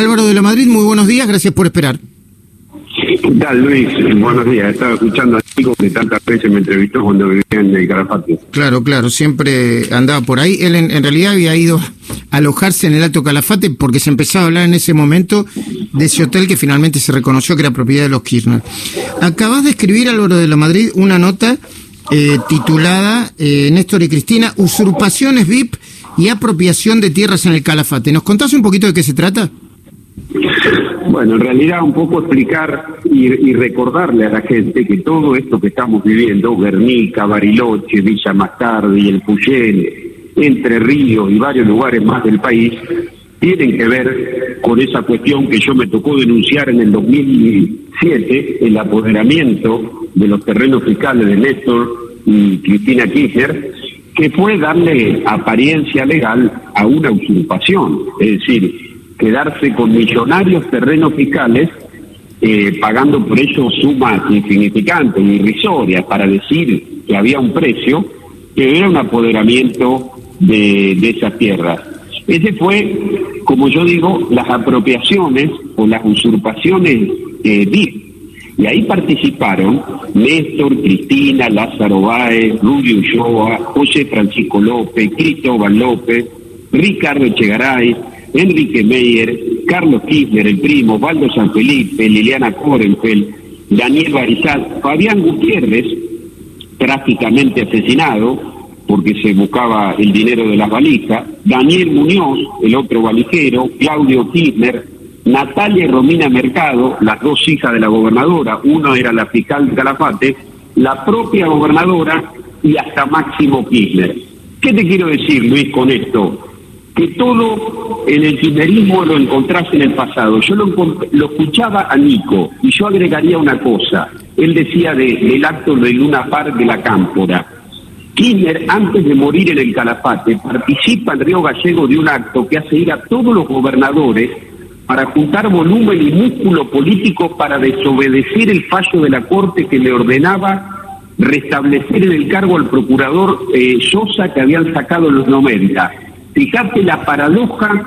Álvaro de la Madrid, muy buenos días, gracias por esperar. ¿Qué tal, Luis? Buenos días. Estaba escuchando a Chico que tantas veces me entrevistó cuando vivía en el Calafate. Claro, claro, siempre andaba por ahí. Él en, realidad había ido a alojarse en el Alto Calafate porque se empezaba a hablar en ese momento de ese hotel que finalmente se reconoció que era propiedad de los Kirchner. Acabas de escribir, Álvaro de la Madrid, una nota eh, titulada eh, Néstor y Cristina, Usurpaciones VIP y apropiación de tierras en el Calafate. ¿Nos contás un poquito de qué se trata? Bueno, en realidad un poco explicar y, recordarle a la gente que todo esto que estamos viviendo, Guernica, Bariloche, Villa y El Puyén, Entre Ríos y varios lugares más del país, tienen que ver con esa cuestión que yo me tocó denunciar en el 2007, el apoderamiento de los terrenos fiscales de Néstor y Cristina Kirchner, que fue darle apariencia legal a una usurpación, es decir, quedarse con millonarios terrenos fiscales, eh, pagando por ello sumas insignificantes, irrisorias, para decir que había un precio, que era un apoderamiento de, esas tierras. Ese fue, como yo digo, las apropiaciones o las usurpaciones eh, Y ahí participaron Néstor, Cristina, Lázaro Báez, Rubio Ulloa, José Francisco López, Cristóbal López, Ricardo Echegaray, Enrique Meyer, Carlos Kirchner, el primo, Valdo San Felipe, Liliana Korenfeld, Daniel Barizal, Fabián Gutiérrez, prácticamente asesinado porque se buscaba el dinero de las valijas, Daniel Muñoz, el otro valijero, Claudio Kirchner, Natalia Romina Mercado, las dos hijas de la gobernadora, uno era la fiscal de Calafate, la propia gobernadora y hasta Máximo Kirchner. ¿Qué te quiero decir, Luis, con esto? Que todo en el kirchnerismo lo encontrase en el pasado. Yo lo, escuchaba a Nico y yo agregaría una cosa. Él decía del acto de Luna Par de la Cámpora. Kirchner, antes de morir en el Calafate, participa en Río Gallego de un acto que hace ir a todos los gobernadores para juntar volumen y músculo político para desobedecer el fallo de la Corte que le ordenaba restablecer en el cargo al procurador eh, Sosa que habían sacado los 90 Fíjate la paradoja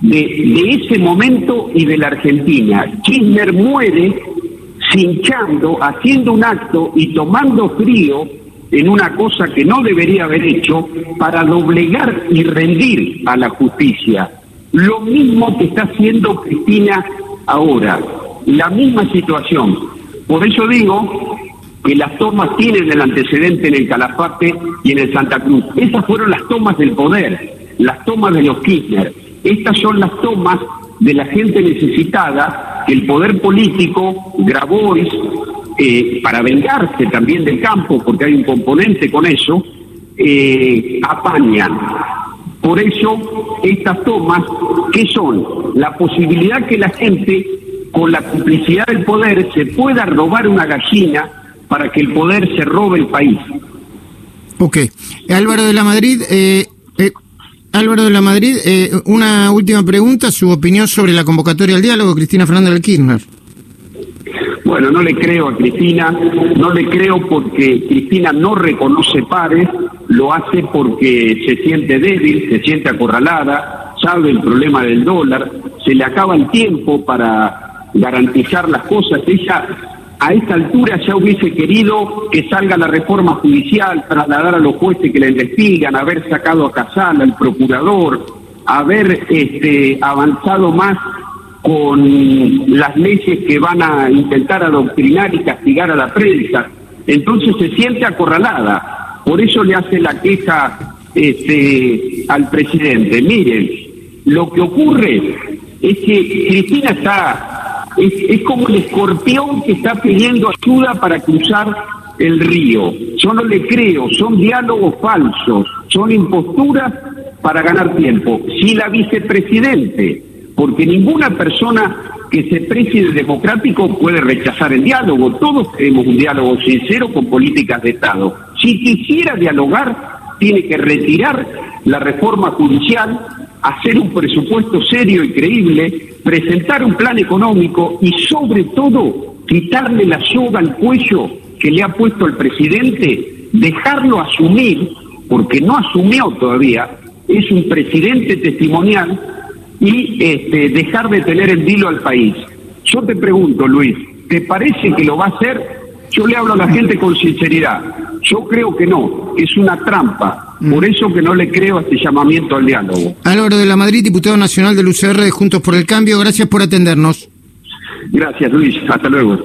de, ese momento y de la Argentina. Kirchner muere cinchando, haciendo un acto y tomando frío en una cosa que no debería haber hecho para doblegar y rendir a la justicia. Lo mismo que está haciendo Cristina ahora, la misma situación. Por eso digo que las tomas tienen el antecedente en el Calafate y en el Santa Cruz. Esas fueron las tomas del poder las tomas de los Kirchner. Estas son las tomas de la gente necesitada que el poder político, Grabois, eh, para vengarse también del campo, porque hay un componente con eso, eh, apañan. Por eso, estas tomas, ¿qué son? La posibilidad que la gente, con la complicidad del poder, se pueda robar una gallina para que el poder se robe el país. Ok. Álvaro de la Madrid, eh, Álvaro de la Madrid, eh, una última pregunta, su opinión sobre la convocatoria al diálogo, Cristina Fernández de Kirchner. Bueno, no le creo a Cristina, no le creo porque Cristina no reconoce pares, lo hace porque se siente débil, se siente acorralada, sabe el problema del dólar, se le acaba el tiempo para garantizar las cosas. Ella a esta altura ya hubiese querido que salga la reforma judicial, trasladar a los jueces que la investigan, haber sacado a Casal, al procurador, haber este, avanzado más con las leyes que van a intentar adoctrinar y castigar a la prensa. Entonces se siente acorralada. Por eso le hace la queja este, al presidente. Miren, lo que ocurre es que Cristina está es, como el escorpión que está pidiendo ayuda para cruzar el río. Yo no le creo, son diálogos falsos, son imposturas para ganar tiempo. Si la vicepresidente, porque ninguna persona que se preside democrático puede rechazar el diálogo, todos queremos un diálogo sincero con políticas de Estado. Si quisiera dialogar, tiene que retirar la reforma judicial, hacer un presupuesto serio y creíble, presentar un plan económico y sobre todo quitarle la soga al cuello que le ha puesto el presidente, dejarlo asumir, porque no asumió todavía, es un presidente testimonial y este, dejar de tener el dilo al país. Yo te pregunto, Luis, ¿te parece que lo va a hacer? Yo le hablo a la gente con sinceridad. Yo creo que no, es una trampa. Por eso que no le creo a este llamamiento al diálogo. Álvaro de la Madrid, diputado nacional del UCR de Juntos por el Cambio, gracias por atendernos. Gracias, Luis. Hasta luego.